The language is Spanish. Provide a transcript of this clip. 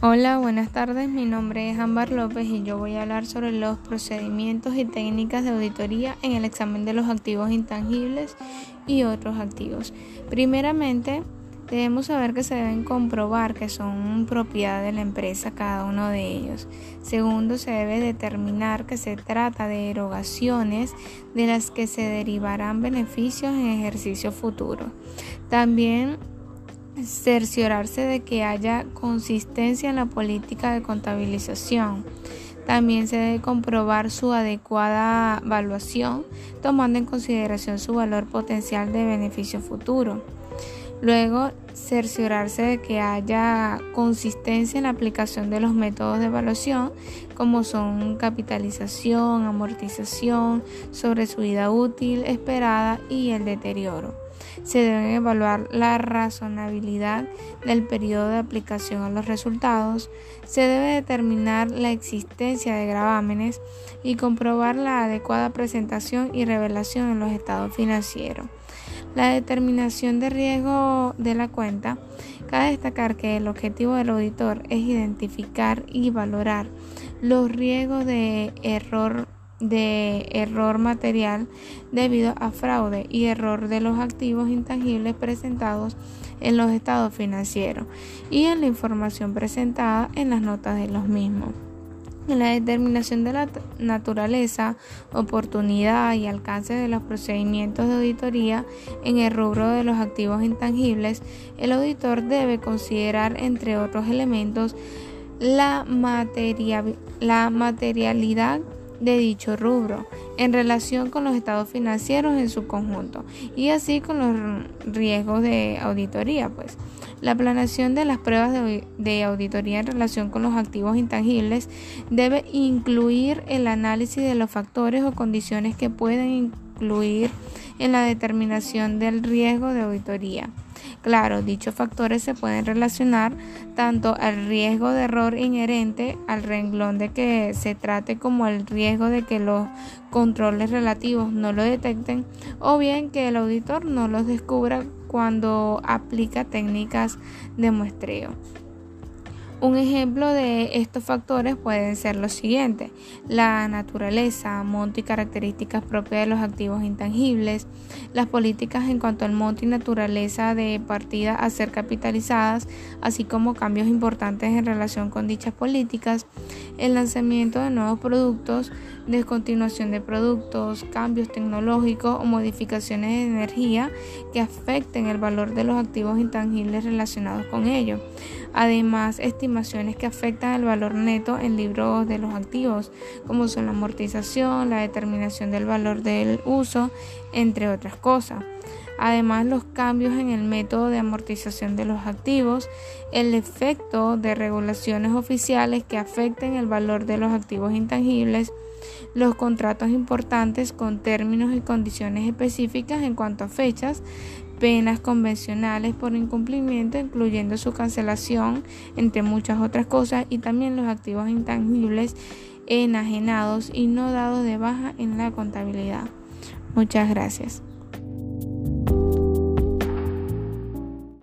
Hola, buenas tardes. Mi nombre es Ámbar López y yo voy a hablar sobre los procedimientos y técnicas de auditoría en el examen de los activos intangibles y otros activos. Primeramente, debemos saber que se deben comprobar que son propiedad de la empresa cada uno de ellos. Segundo, se debe determinar que se trata de erogaciones de las que se derivarán beneficios en ejercicio futuro. También cerciorarse de que haya consistencia en la política de contabilización. También se debe comprobar su adecuada evaluación, tomando en consideración su valor potencial de beneficio futuro. Luego, cerciorarse de que haya consistencia en la aplicación de los métodos de evaluación, como son capitalización, amortización, sobre su vida útil esperada y el deterioro se debe evaluar la razonabilidad del periodo de aplicación a los resultados, se debe determinar la existencia de gravámenes y comprobar la adecuada presentación y revelación en los estados financieros. La determinación de riesgo de la cuenta. Cabe destacar que el objetivo del auditor es identificar y valorar los riesgos de error de error material debido a fraude y error de los activos intangibles presentados en los estados financieros y en la información presentada en las notas de los mismos. En la determinación de la naturaleza, oportunidad y alcance de los procedimientos de auditoría en el rubro de los activos intangibles, el auditor debe considerar, entre otros elementos, la, la materialidad de dicho rubro en relación con los estados financieros en su conjunto y así con los riesgos de auditoría pues la planeación de las pruebas de, de, auditoría en relación con los activos intangibles debe incluir el análisis de los factores o condiciones que pueden incluir en la determinación del riesgo de auditoría. Claro, dichos factores se pueden relacionar tanto al riesgo de error inherente al renglón de que se trate como al riesgo de que los controles relativos no lo detecten o bien que el auditor no los descubra cuando aplica técnicas de muestreo. Un ejemplo de estos factores pueden ser los siguientes: la naturaleza, monto y características propias de los activos intangibles, las políticas en cuanto al monto y naturaleza de partida a ser capitalizadas, así como cambios importantes en relación con dichas políticas, el lanzamiento de nuevos productos, descontinuación de productos, cambios tecnológicos o modificaciones de energía que afecten el valor de los activos intangibles relacionados con ello. Además, estimaciones que afectan el valor neto en libros de los activos, como son la amortización, la determinación del valor del uso, entre otras cosas. Además, los cambios en el método de amortización de los activos, el efecto de regulaciones oficiales que afecten el valor de los activos intangibles, los contratos importantes con términos y condiciones específicas en cuanto a fechas, penas convencionales por incumplimiento, incluyendo su cancelación, entre muchas otras cosas, y también los activos intangibles enajenados y no dados de baja en la contabilidad. Muchas gracias.